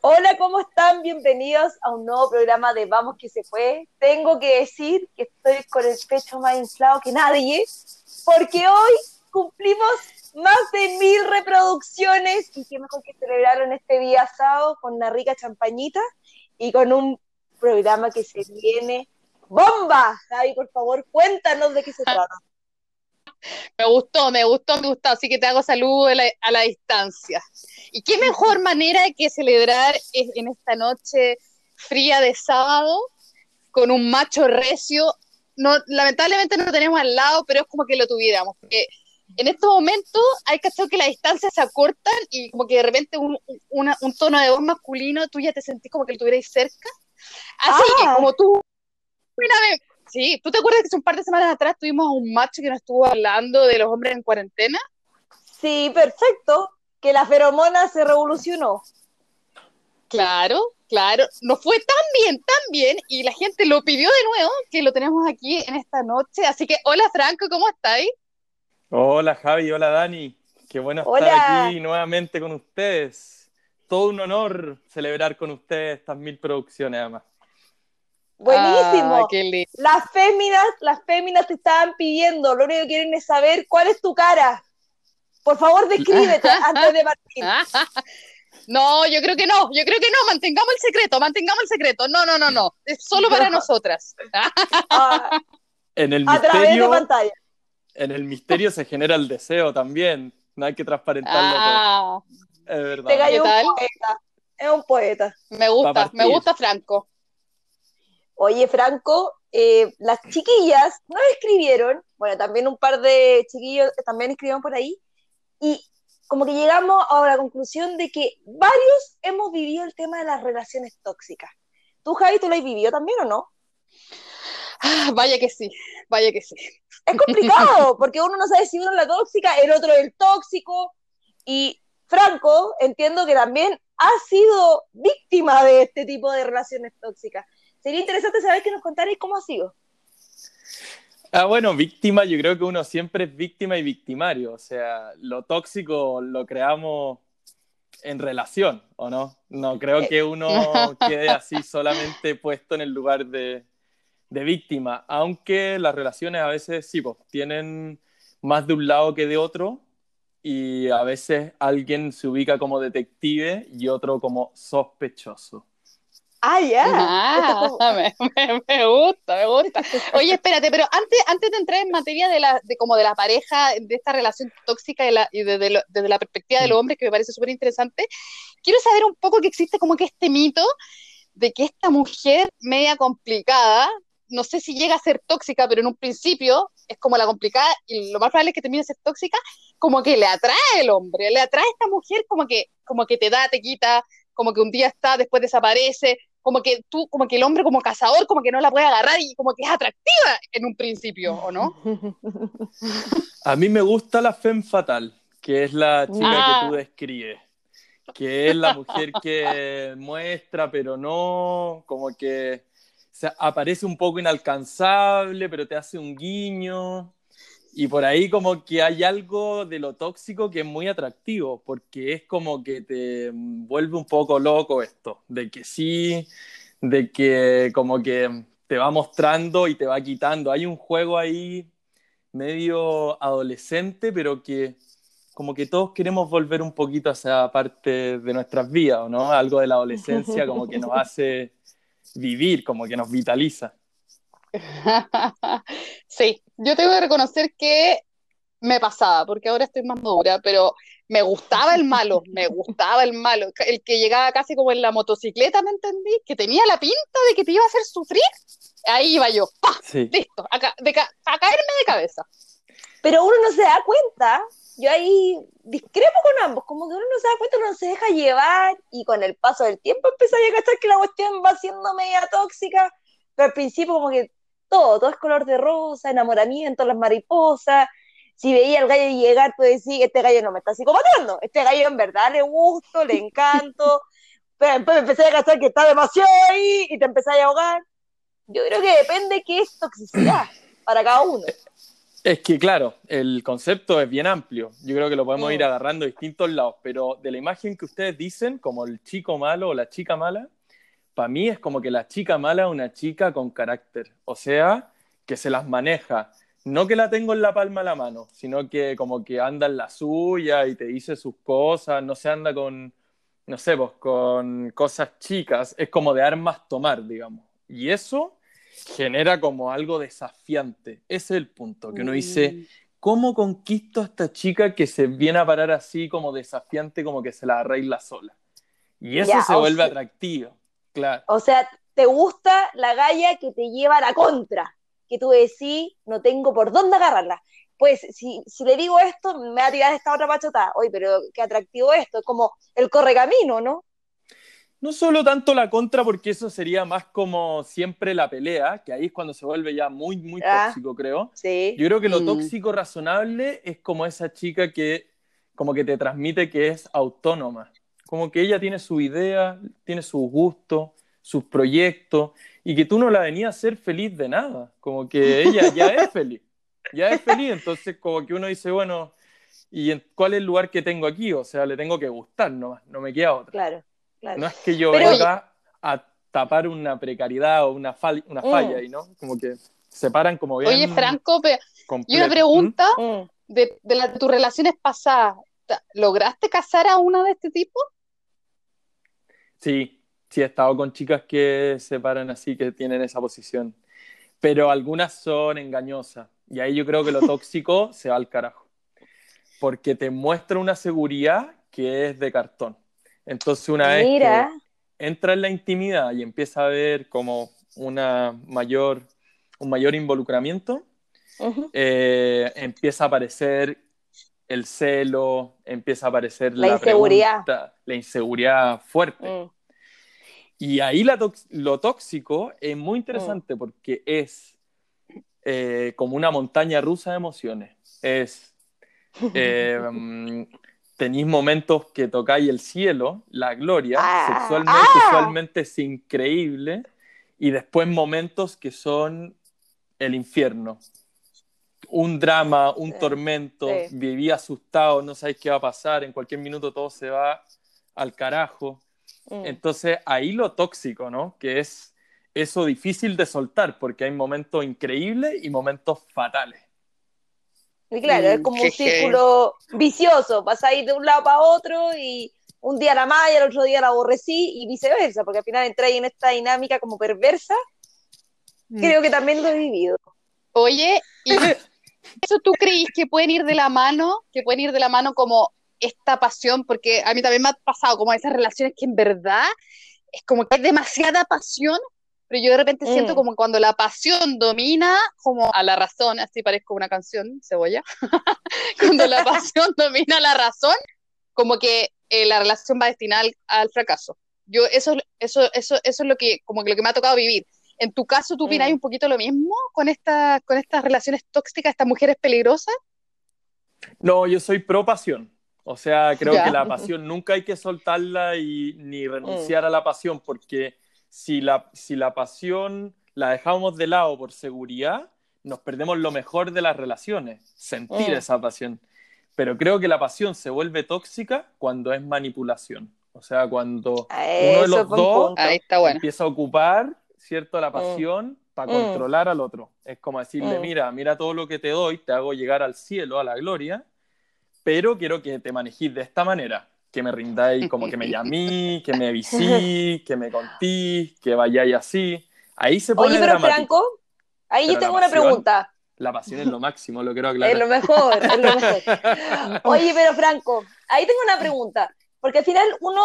Hola, ¿cómo están? Bienvenidos a un nuevo programa de Vamos que se puede. Tengo que decir que estoy con el pecho más inflado que nadie, porque hoy cumplimos más de mil reproducciones y qué mejor que celebraron este día sábado con una rica champañita y con un programa que se viene bomba. Javi, por favor, cuéntanos de qué se trata. Me gustó, me gustó, me gustó, así que te hago saludo a la, distancia. ¿Y qué mejor manera que celebrar en esta noche fría de sábado con un macho recio? No, lamentablemente no lo tenemos al lado, pero es como que lo tuviéramos. Porque en estos momentos hay que hacer que las distancias se acortan y como que de repente un, tono de voz masculino, tú ya te sentís como que lo tuvierais cerca. Así que ah. como tú una vez Sí, ¿tú te acuerdas que hace un par de semanas atrás tuvimos un macho que nos estuvo hablando de los hombres en cuarentena? Sí, perfecto. Que la feromona se revolucionó. Claro, claro. No fue tan bien, tan bien, y la gente lo pidió de nuevo, que lo tenemos aquí en esta noche. Así que, hola Franco, ¿cómo estáis? Hola Javi, hola Dani. Qué bueno estar aquí nuevamente con ustedes. Todo un honor celebrar con ustedes estas mil producciones, además. Buenísimo. Ah, las féminas, las féminas te estaban pidiendo, lo único que quieren es saber cuál es tu cara. Por favor, descríbete antes de partir. No, yo creo que no, yo creo que no, mantengamos el secreto, mantengamos el secreto. No, no, no, no, es solo para nosotras. Ah, en el misterio, a través de pantalla. En el misterio se genera el deseo también, no hay que transparentarlo ah, Es verdad. Te un poeta, es un poeta. Me gusta, me gusta Franco. Oye, Franco, eh, las chiquillas nos escribieron, bueno, también un par de chiquillos también escribieron por ahí, y como que llegamos a la conclusión de que varios hemos vivido el tema de las relaciones tóxicas. ¿Tú, Javi, tú lo has vivido también o no? Ah, vaya que sí, vaya que sí. Es complicado, porque uno no sabe si uno es la tóxica, el otro es el tóxico, y Franco, entiendo que también ha sido víctima de este tipo de relaciones tóxicas. Sería interesante saber que nos contarais cómo ha sido. Ah, bueno, víctima, yo creo que uno siempre es víctima y victimario. O sea, lo tóxico lo creamos en relación, ¿o no? No creo que uno quede así solamente puesto en el lugar de, de víctima, aunque las relaciones a veces sí, pues, tienen más de un lado que de otro y a veces alguien se ubica como detective y otro como sospechoso. Ah, ya. me, gusta, me gusta. Oye, espérate, pero antes, antes de entrar en materia de, la, de, como de la pareja, de esta relación tóxica y, la, y desde, la perspectiva de los mm. hombres, que me parece súper interesante, quiero saber un poco que existe como que este mito de que esta mujer media complicada, no sé si llega a ser tóxica, pero en un principio es como la complicada y lo más probable es que termine a ser tóxica, como que le atrae el hombre, le atrae a esta mujer como que, como que te da, te quita, como que un día está, después desaparece, como que tú, como que el hombre como cazador, como que no la puede agarrar y como que es atractiva en un principio, ¿o no? A mí me gusta la femme fatal, que es la chica que tú ah. describes, que es la mujer que muestra, pero no, como que aparece un poco inalcanzable, pero te hace un guiño. Y por ahí como que hay algo de lo tóxico que es muy atractivo, porque es como que te vuelve un poco loco esto, de que sí, de que como que te va mostrando y te va quitando. Hay un juego ahí medio adolescente, pero que como que todos queremos volver un poquito a esa parte de nuestras vidas, ¿no? Algo de la adolescencia como que nos hace vivir, como que nos vitaliza. sí, yo tengo que reconocer que me pasaba, porque ahora estoy más madura, pero me gustaba el malo, me gustaba el malo, el que llegaba casi como en la motocicleta, ¿me entendí? Que tenía la pinta de que te iba a hacer sufrir, ahí iba yo, Listo, a, caerme de cabeza. Pero uno no se da cuenta, yo ahí discrepo con ambos, como que uno no se da cuenta, uno se deja llevar y con el paso del tiempo empieza a cachar que la cuestión va siendo media tóxica, pero al principio como que todo, todo es color de rosa, enamoramiento, las mariposas. Si veía al gallo llegar, tú decís, este gallo no me está psicopatando, este gallo en verdad le gusto, le encanto, pero después me empecé a gastar que está demasiado ahí y te empecé a ahogar. Yo creo que depende qué es toxicidad para cada uno. Es que, claro, el concepto es bien amplio. Yo creo que lo podemos ir Mm. agarrando de distintos lados, pero de la imagen que ustedes dicen, como el chico malo o la chica mala, para mí es como que la chica mala es una chica con carácter. O sea, que se las maneja. No que la tengo en la palma de la mano, sino que como que anda en la suya y te dice sus cosas, no se anda con, no sé, pues con cosas chicas, es como de armas tomar, digamos. Y eso genera como algo desafiante. Ese es el punto, que uno dice. ¿cómo conquisto a esta chica que se viene a parar así como desafiante, como que se la arregla sola? Y eso se vuelve sea- atractivo, claro. O sea, te gusta la galla que te lleva a la contra, que tú decís, no tengo por dónde agarrarla. Pues si, si le digo esto, me va a tirar esta otra pachotada. Oye, pero qué atractivo esto, es como el correcamino, ¿no? No solo tanto la contra, porque eso sería más como siempre la pelea, que ahí es cuando se vuelve ya muy, muy Ah. tóxico, creo. Sí. Yo creo que lo Mm. tóxico razonable es como esa chica que como que te transmite que es autónoma, como que ella tiene su idea, tiene sus gustos, sus proyectos, y que tú no la venías a ser feliz de nada, como que ella ya es feliz, ya es feliz, entonces como que uno dice, bueno, ¿y en cuál es el lugar que tengo aquí? O sea, le tengo que gustar nomás, no me queda otra. Claro, claro. No es que yo Pero- venga a tapar una precariedad o una, fal- una Mm. falla ahí, ¿no? Como que se paran como bien Oye, Franco, y una pregunta Mm. de, de, la- de tus relaciones pasadas. ¿Lograste casar a una de este tipo? Sí, sí, he estado con chicas que se paran así, que tienen esa posición. Pero algunas son engañosas. Y ahí yo creo que lo tóxico se va al carajo. Porque te muestra una seguridad que es de cartón. Entonces, una vez que entra en la intimidad y empieza a ver como una mayor, un mayor involucramiento, eh, empieza a aparecer el celo, empieza a aparecer La la, inseguridad. pregunta, la inseguridad fuerte. Mm. Y ahí la lo tóxico es muy interesante porque es eh, como una montaña rusa de emociones. Es, eh, mm, tenéis momentos que tocáis el cielo, la gloria, Ah, sexualmente, ah. sexualmente es increíble, y después momentos que son el infierno. Un drama, un Sí, tormento, sí. viví asustado, no sabéis qué va a pasar, en cualquier minuto todo se va al carajo. Mm. Entonces, ahí lo tóxico, ¿no? Que es eso difícil de soltar, porque hay momentos increíbles y momentos fatales. Y claro, es Mm, como un círculo vicioso, pasáis de un lado para otro y un día la amás y al otro día la aborrecí y viceversa, porque al final entráis en esta dinámica como perversa. Mm. Creo que también lo he vivido. Oye, ¿y eso tú creís que pueden ir de la mano? Que pueden ir de la mano como esta pasión, porque a mí también me ha pasado como esas relaciones que en verdad es como que hay demasiada pasión, pero yo de repente Mm. siento como cuando la pasión domina como a la razón, así parezco una canción, cebolla, cuando la pasión domina la razón, como que eh, la relación va destinada al, al fracaso. Yo eso, eso, eso, eso es lo que, como que lo que me ha tocado vivir. En tu caso, ¿tú opinas Mm. un poquito lo mismo con, esta, con estas relaciones tóxicas, estas mujeres peligrosas? No, yo soy pro pasión. O sea, creo Ya. que la pasión nunca hay que soltarla y ni renunciar a la pasión, porque si la, si la pasión la dejamos de lado por seguridad, nos perdemos lo mejor de las relaciones, sentir Mm. esa pasión. Pero creo que la pasión se vuelve tóxica cuando es manipulación. O sea, cuando A uno de eso los dos punto. Ahí está bueno. empieza a ocupar, ¿cierto? La pasión para Mm. controlar al otro. Es como decirle, Mm. mira, mira todo lo que te doy, te hago llegar al cielo, a la gloria, pero quiero que te manejes de esta manera, que me rindáis como que me llamí, que me visí, que me contís, que vayáis así. Ahí se pone Oye, pero dramático. Franco, ahí Pero yo tengo una pasión, pregunta. La pasión es lo máximo, lo quiero aclarar. Es lo mejor, es lo mejor. Oye, pero Franco, ahí tengo una pregunta, porque al final uno,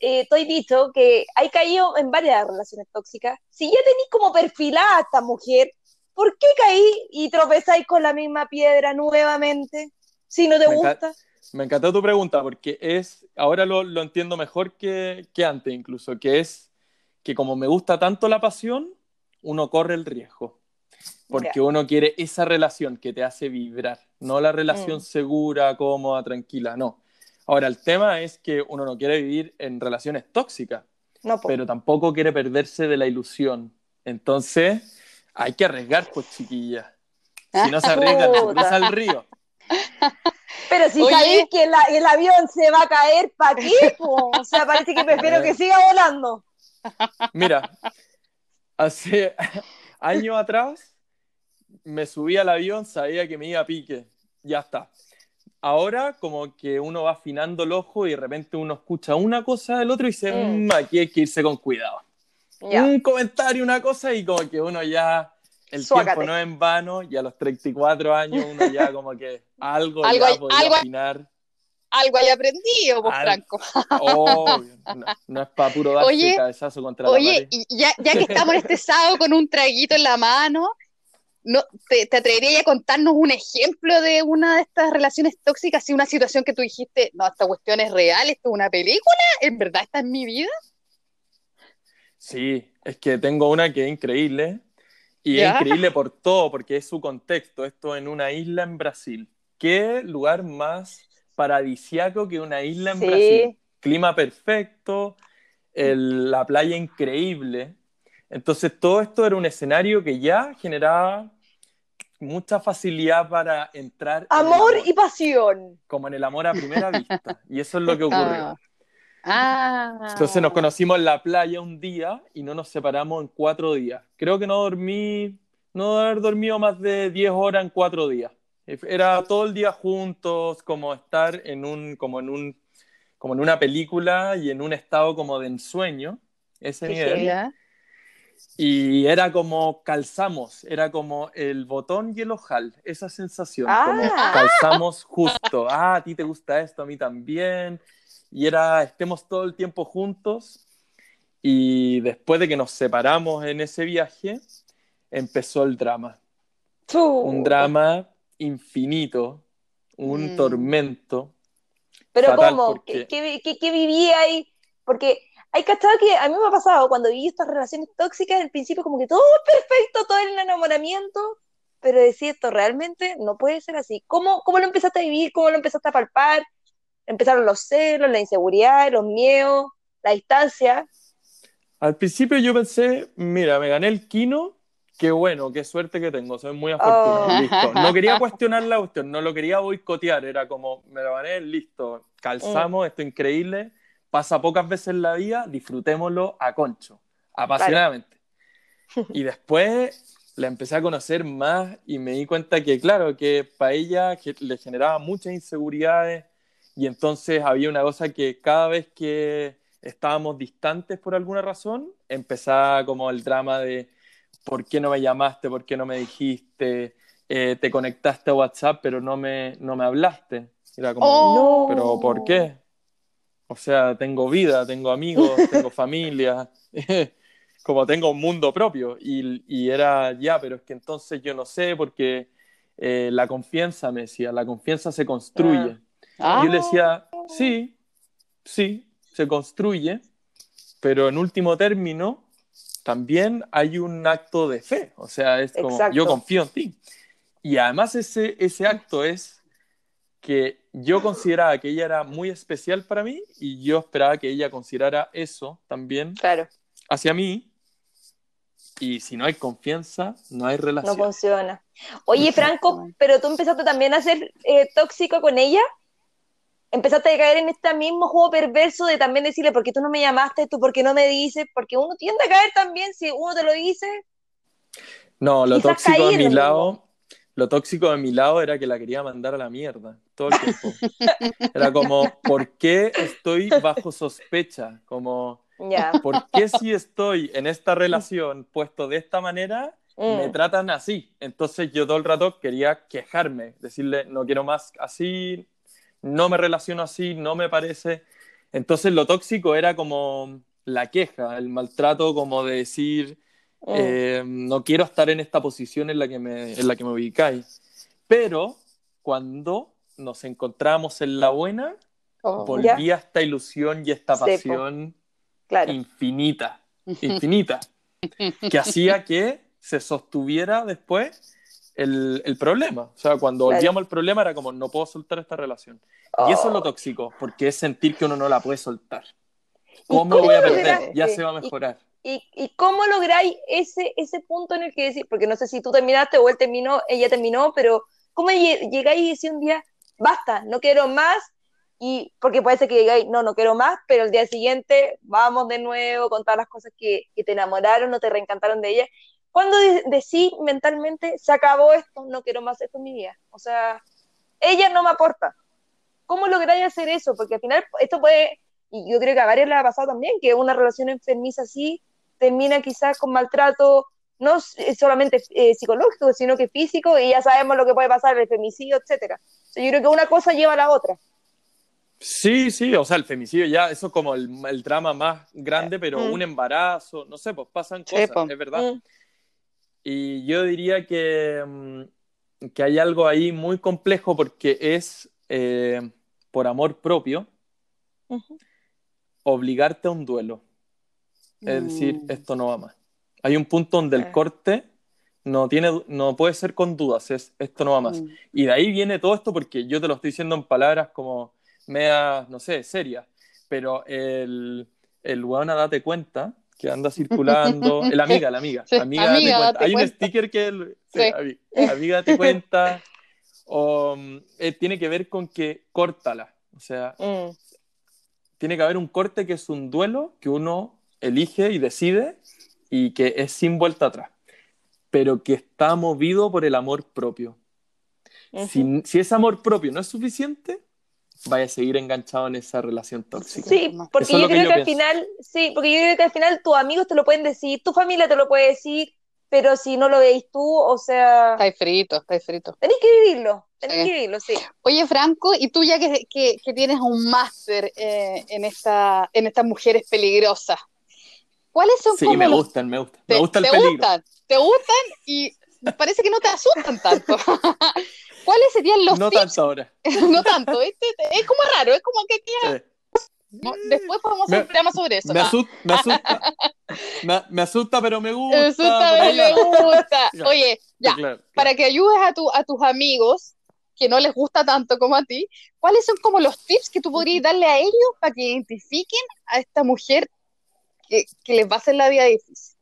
eh, estoy dicho que hay caído en varias relaciones tóxicas. Si ya tenéis como perfilada a esta mujer, ¿por qué caí y tropezáis con la misma piedra nuevamente? Si no te Me gusta. Me encantó tu pregunta porque es, ahora lo, lo entiendo mejor que, que antes incluso, que es que como me gusta tanto la pasión, uno corre el riesgo. Porque Ya. uno quiere esa relación que te hace vibrar, no la relación Mm. segura, cómoda, tranquila, no. Ahora, el tema es que uno no quiere vivir en relaciones tóxicas, No, pero tampoco quiere perderse de la ilusión. Entonces, hay que arriesgar, pues, chiquillas. Si no se arriesgan, se cruza el río. Pero si Oye. sabéis que la- el avión se va a caer, ¿para qué? po? O sea, parece que prefiero que siga volando. Mira, hace años atrás me subí al avión, sabía que me iba a pique. Ya está. Ahora, como que uno va afinando el ojo y de repente uno escucha una cosa del otro y dice, Mm. "Mm, aquí hay que irse con cuidado. Ya. Un comentario, una cosa y como que uno ya, el Suácate. tiempo no es en vano y a los 34 años uno ya como que algo, Algo ya hay- podía algo hay- afinar. Algo haya aprendido, pues, Al- Franco. Obvio, no, no es para puro darse Oye, cabezazo contra la Oye, pared. y ya, ya que estamos en este sábado con un traguito en la mano, ¿no, te, ¿te atreverías a contarnos un ejemplo de una de estas relaciones tóxicas? Así una situación que tú dijiste, no, esta cuestión es real, esto es una película, ¿en verdad está en mi vida? Sí, es que tengo una que es increíble. Y ¿Ya? es increíble por todo, porque es su contexto. Esto en una isla en Brasil. ¿Qué lugar más paradisiaco que una isla en Sí. Brasil? Clima perfecto, el- la playa increíble. Entonces todo esto era un escenario que ya generaba mucha facilidad para entrar en Amor y pasión. como en el amor a primera vista. Y eso es lo que ocurrió. Ah. Ah. Entonces nos conocimos en la playa un día y no nos separamos en cuatro días. Creo que no dormí, no haber dormido más de 10 horas en cuatro días. Era todo el día juntos, como estar en un, como en un, como en una película y en un estado como de ensueño, ese nivel. Y era como calzamos, era como el botón y el ojal, esa sensación, como Ah. calzamos justo. Ah, a ti te gusta esto, a mí también. Y era, estemos todo el tiempo juntos. Y después de que nos separamos en ese viaje, empezó el drama. Tú. Un drama infinito, un Mm. tormento. Pero ¿cómo? porque- ¿Qué, qué, qué- qué viví ahí? Porque hay cachado que a mí me ha pasado cuando viví estas relaciones tóxicas, al principio como que todo es perfecto, todo el enamoramiento, pero decir esto realmente no puede ser así. ¿Cómo, ¿Cómo lo empezaste a vivir? ¿Cómo lo empezaste a palpar? Empezaron los celos, la inseguridad, los miedos, la distancia. Al principio yo pensé, mira, me gané el Kino, qué bueno, qué suerte que tengo, soy muy afortunado, Oh. listo. No quería cuestionar la cuestión, no lo quería boicotear, era como, me lo gané, listo, calzamos, esto es increíble, pasa pocas veces en la vida, disfrutémoslo a concho, apasionadamente. Y después la empecé a conocer más y me di cuenta que, claro, que para ella que le generaba muchas inseguridades y entonces había una cosa que cada vez que estábamos distantes por alguna razón, empezaba como el drama de ¿por qué no me llamaste? ¿Por qué no me dijiste? Eh, te conectaste a WhatsApp pero no me, no me hablaste. Era como, Oh. ¿pero por qué? O sea, tengo vida, tengo amigos, tengo familia, como tengo un mundo propio. Y, y era, ya, pero es que entonces yo no sé porque eh, la confianza, me decía, la confianza se construye. Ah. Yo le decía, sí, sí, se construye, pero en último término también hay un acto de fe, o sea, es como, Exacto. yo confío en ti. Y además ese, ese acto es que yo consideraba que ella era muy especial para mí y yo esperaba que ella considerara eso también Claro, hacia mí. Y si no hay confianza, no hay no relación. funciona. Oye, Franco, pero tú empezaste también a ser eh, tóxico con ella. Empezaste a caer en este mismo juego perverso de también decirle, ¿por qué tú no me llamaste? ¿Tú por qué no me dices? Porque uno tiende a caer también si uno te lo dice. No, lo tóxico de en mi lado, lo tóxico de mi lado era que la quería mandar a la mierda todo el tiempo. Era como, ¿por qué estoy bajo sospecha? Como, Ya. ¿por qué si estoy en esta relación puesto de esta manera, me Mm. tratan así? Entonces yo todo el rato quería quejarme, decirle, no quiero más así, no me relaciono así, no me parece. Entonces lo tóxico era como la queja, el maltrato como de decir, Mm. eh, no quiero estar en esta posición en la que me, en la que me ubicáis. Pero cuando nos encontramos en la buena, Oh. volvía esta ilusión y esta pasión Claro. infinita, infinita, que hacía que se sostuviera después el, el problema. O sea, cuando Claro. volvíamos al problema era como, no puedo soltar esta relación. Y eso es lo Oh. tóxico, porque es sentir que uno no la puede soltar. ¿Y ¿Cómo cómo voy a perder? lograste? Ya se va a ¿Y- mejorar. ¿Y, y cómo lográis ese, ese punto en el que decís, porque no sé si tú terminaste o él terminó, ella terminó, pero ¿cómo lle- llegáis y decís un día, basta, no quiero más? Y porque puede ser que digáis, no, no quiero más, pero el día siguiente vamos de nuevo con todas las cosas que, que te enamoraron o te reencantaron de ella. ¿Cuándo de- decís mentalmente, se acabó esto, no quiero más esto en mi vida? O sea, ella no me aporta. ¿Cómo lográis hacer eso? Porque al final esto puede, y yo creo que a varios les ha pasado también, que una relación enfermiza así termina quizás con maltrato, no s- solamente eh, psicológico, sino que físico, y ya sabemos lo que puede pasar, el femicidio, etcétera. O sea, yo creo que una cosa lleva a la otra. Sí, sí, o sea, el femicidio ya, eso es como el, el drama más grande, pero Mm. un embarazo, no sé, pues pasan cosas, es verdad. Mm, Y yo diría que, mm, que hay algo ahí muy complejo porque es eh, por amor propio obligarte a un duelo. Es decir, Mm. esto no va más. Hay un punto donde el Ah. corte no tiene, no puede ser con dudas, es esto no va más. Mm. Y de ahí viene todo esto porque yo te lo estoy diciendo en palabras como media, no sé, serias, pero el, el weón a date cuenta que anda circulando, el amiga, la amiga, Sí, amiga, amiga, date cuenta. date Hay un sticker que el, sí, Sí. ami- amiga date cuenta, o mm, eh, tiene que ver con que córtala, o sea, Mm, tiene que haber un corte que es un duelo que uno elige y decide y que es sin vuelta atrás, pero que está movido por el amor propio. Si, si ese amor propio no es suficiente, vaya a seguir enganchado en esa relación tóxica. Sí, porque Eso yo que creo yo que al final, sí, porque yo creo que al final tus amigos te lo pueden decir, tu familia te lo puede decir, pero si no lo veis tú, o sea, Estáis frito, estáis frito. tenéis que vivirlo, tenéis Sí. que vivirlo, sí. Oye, Franco, y tú ya que, que- que tienes un máster eh, en, esta, en estas mujeres peligrosas, ¿cuáles son Sí, como me los- gustan, me gustan. te, Me gusta el te peligro. gustan? ¿Te gustan? Y parece que no te asustan tanto. ¿Cuáles serían los no tips? tanto ahora. no tanto, ¿viste? es como raro, es como que Sí. después podemos hacer un programa sobre eso. Me Ah, asusta, me asusta. Me, me asusta, pero me gusta. me asusta, pero me gusta. Oye, ya, Sí, claro, para que ayudes a, tu, a tus amigos que no les gusta tanto como a ti, ¿cuáles son como los tips que tú podrías darle a ellos para que identifiquen a esta mujer que, que les va a hacer la vida difícil?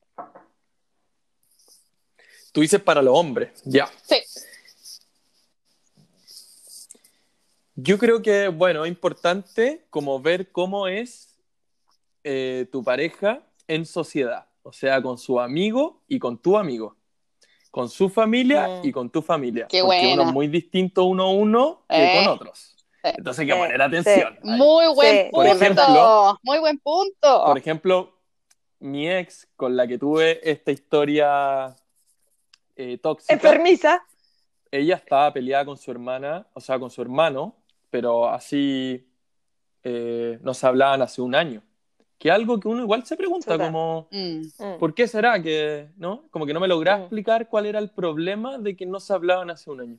Tú dices para los hombres, ya. Sí. Yo creo que, bueno, es importante como ver cómo es eh, tu pareja en sociedad, o sea, con su amigo y con tu amigo, con su familia Mm. y con tu familia, Qué porque buena. uno es muy distinto uno a uno que Eh. con otros. Sí. Entonces hay que Sí, poner atención. Muy buen Sí, por punto. ejemplo- muy buen punto. Por ejemplo, mi ex con la que tuve esta historia eh, tóxica, Enfermiza. ella estaba peleada con su hermana, o sea, con su hermano, pero así eh, no se hablaban hace un año. Que algo que uno igual se pregunta, Total. como, Mm. Mm. ¿por qué será que, no? Como que no me lograba Mm. explicar cuál era el problema de que no se hablaban hace un año.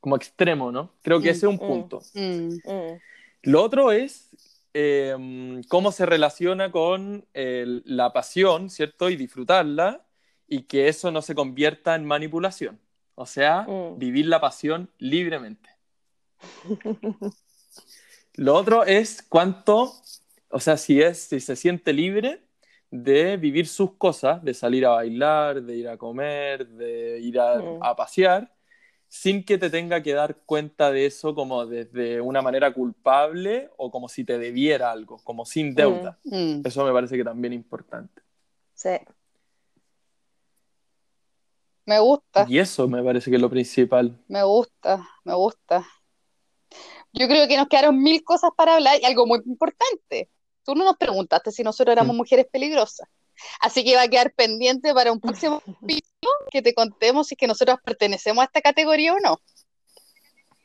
Como extremo, ¿no? Creo que Mm, ese es un punto. Mm. Mm. Lo otro es eh, cómo se relaciona con el- la pasión, ¿cierto? Y disfrutarla y que eso no se convierta en manipulación. O sea, Mm. vivir la pasión libremente. Lo otro es cuánto, o sea, si es, si se siente libre de vivir sus cosas, de salir a bailar, de ir a comer, de ir a, Mm. a pasear, sin que te tenga que dar cuenta de eso como desde una manera culpable o como si te debiera algo, como sin deuda. Mm. Eso me parece que también es importante. Sí. Me gusta. Y eso me parece que es lo principal. Me gusta, me gusta. Yo creo que nos quedaron mil cosas para hablar y algo muy importante. Tú no nos preguntaste si nosotros éramos Mm. mujeres peligrosas. Así que va a quedar pendiente para un próximo capítulo que te contemos si es que nosotros pertenecemos a esta categoría o no.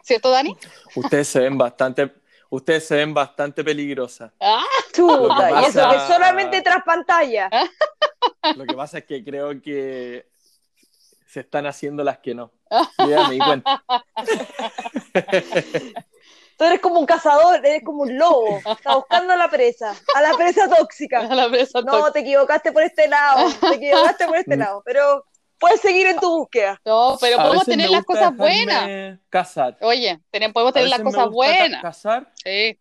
¿Cierto, Dani? Ustedes se ven bastante, ustedes se ven bastante peligrosas. Ah, Chuta, y eso que solamente tras pantalla. Lo que pasa es que creo que se están haciendo las que no. Yo ya me di cuenta. Tú eres como un cazador, eres como un lobo. Está buscando a la presa, a la presa tóxica. a la presa No, tóxica. te equivocaste por este lado, te equivocaste por este lado, pero puedes seguir en tu búsqueda. No, pero A podemos tener las cosas buenas. Casar. Oye, tenemos, podemos tener las cosas ca- buenas. Casar, Sí.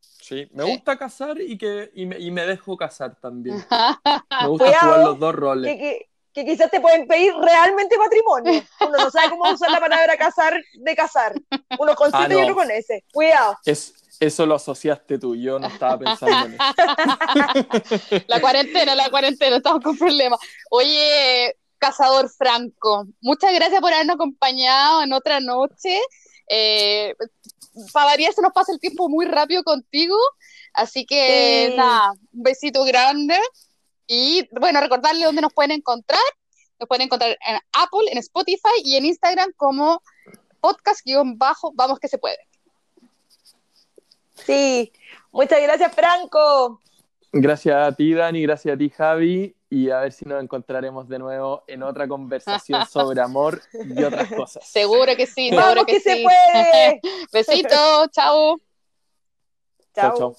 Sí, me gusta casar y, que, y, me, y me dejo casar también. Me gusta jugar los dos roles. Que, que, que, quizás te pueden pedir realmente matrimonio. Uno no sabe cómo usar la palabra casar de casar. Uno con siete ah, no. y otro con ese. Cuidado. Es, eso lo asociaste tú, yo no estaba pensando en eso. La cuarentena, la cuarentena, estamos con problemas. Oye, Cazador Franco, muchas gracias por habernos acompañado en otra noche. Eh, para variar se nos pasa el tiempo muy rápido contigo, así que sí. nada, un besito grande y bueno, recordarle dónde nos pueden encontrar. Nos pueden encontrar en Apple, en Spotify y en Instagram como podcast-bajo, vamos que se puede. Sí, muchas gracias Franco. Gracias a ti Dani, gracias a ti Javi y a ver si nos encontraremos de nuevo en otra conversación sobre amor y otras cosas. Seguro que sí, seguro Vamos que, que sí. se puede. Besito, chao. Chao. chao.